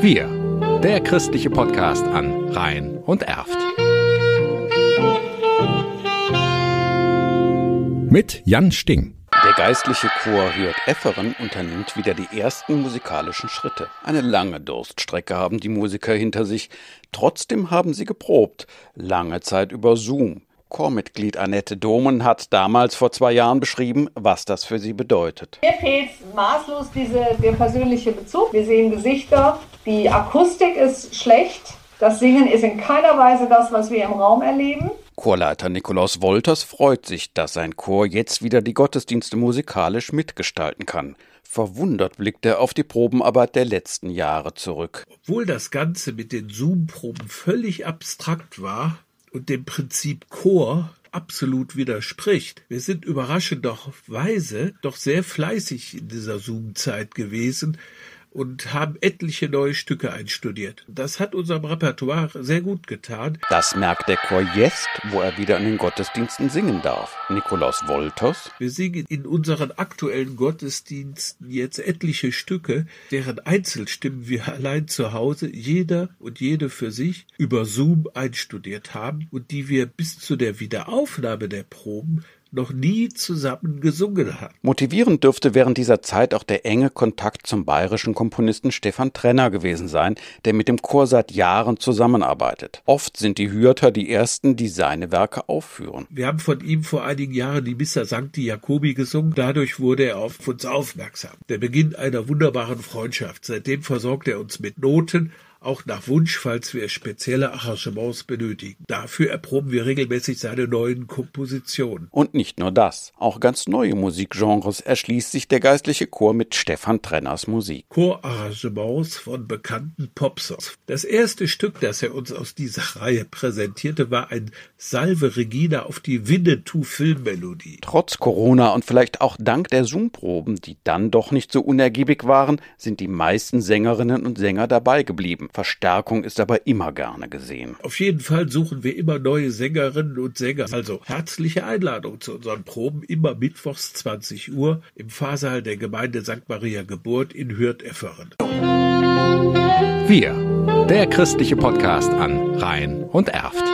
Wir, der christliche Podcast an Rhein und Erft. Mit Jan Sting. Der geistliche Chor Hürth Efferen unternimmt wieder die ersten musikalischen Schritte. Eine lange Durststrecke haben die Musiker hinter sich. Trotzdem haben sie geprobt. Lange Zeit über Zoom. Chormitglied Annette Domen hat damals vor zwei Jahren beschrieben, was das für sie bedeutet. Mir fehlt maßlos diese, der persönliche Bezug. Wir sehen Gesichter, die Akustik ist schlecht, das Singen ist in keiner Weise das, was wir im Raum erleben. Chorleiter Nikolaus Wolters freut sich, dass sein Chor jetzt wieder die Gottesdienste musikalisch mitgestalten kann. Verwundert blickt er auf die Probenarbeit der letzten Jahre zurück. Obwohl das Ganze mit den Zoom-Proben völlig abstrakt war, und dem Prinzip Chor absolut widerspricht. Wir sind überraschenderweise doch sehr fleißig in dieser Zoom-Zeit gewesen und haben etliche neue Stücke einstudiert. Das hat unserem Repertoire sehr gut getan. Das merkt der Chor jetzt, wo er wieder in den Gottesdiensten singen darf. Nikolaus Wolters. Wir singen in unseren aktuellen Gottesdiensten jetzt etliche Stücke, deren Einzelstimmen wir allein zu Hause, jeder und jede für sich, über Zoom einstudiert haben und die wir bis zu der Wiederaufnahme der Proben noch nie zusammen gesungen hat. Motivierend dürfte während dieser Zeit auch der enge Kontakt zum bayerischen Komponisten Stefan Trenner gewesen sein, der mit dem Chor seit Jahren zusammenarbeitet. Oft sind die Hürter die ersten, die seine Werke aufführen. Wir haben von ihm vor einigen Jahren die Missa Sancti Jacobi gesungen. Dadurch wurde er auf uns aufmerksam. Der Beginn einer wunderbaren Freundschaft. Seitdem versorgt er uns mit Noten, auch nach Wunsch, falls wir spezielle Arrangements benötigen. Dafür erproben wir regelmäßig seine neuen Kompositionen. Und nicht nur das, auch ganz neue Musikgenres erschließt sich der geistliche Chor mit Stefan Trenners Musik. Chorarrangements von bekannten Popsers. Das erste Stück, das er uns aus dieser Reihe präsentierte, war ein Salve Regina auf die Winnetou-Filmmelodie. Trotz Corona und vielleicht auch dank der Zoom-Proben, die dann doch nicht so unergiebig waren, sind die meisten Sängerinnen und Sänger dabei geblieben. Verstärkung ist aber immer gerne gesehen. Auf jeden Fall suchen wir immer neue Sängerinnen und Sänger. Also herzliche Einladung zu unseren Proben immer mittwochs 20 Uhr im Pfarrsaal der Gemeinde St. Maria Geburt in Hürth-Efferen. Wir, der christliche Podcast an Rhein und Erft.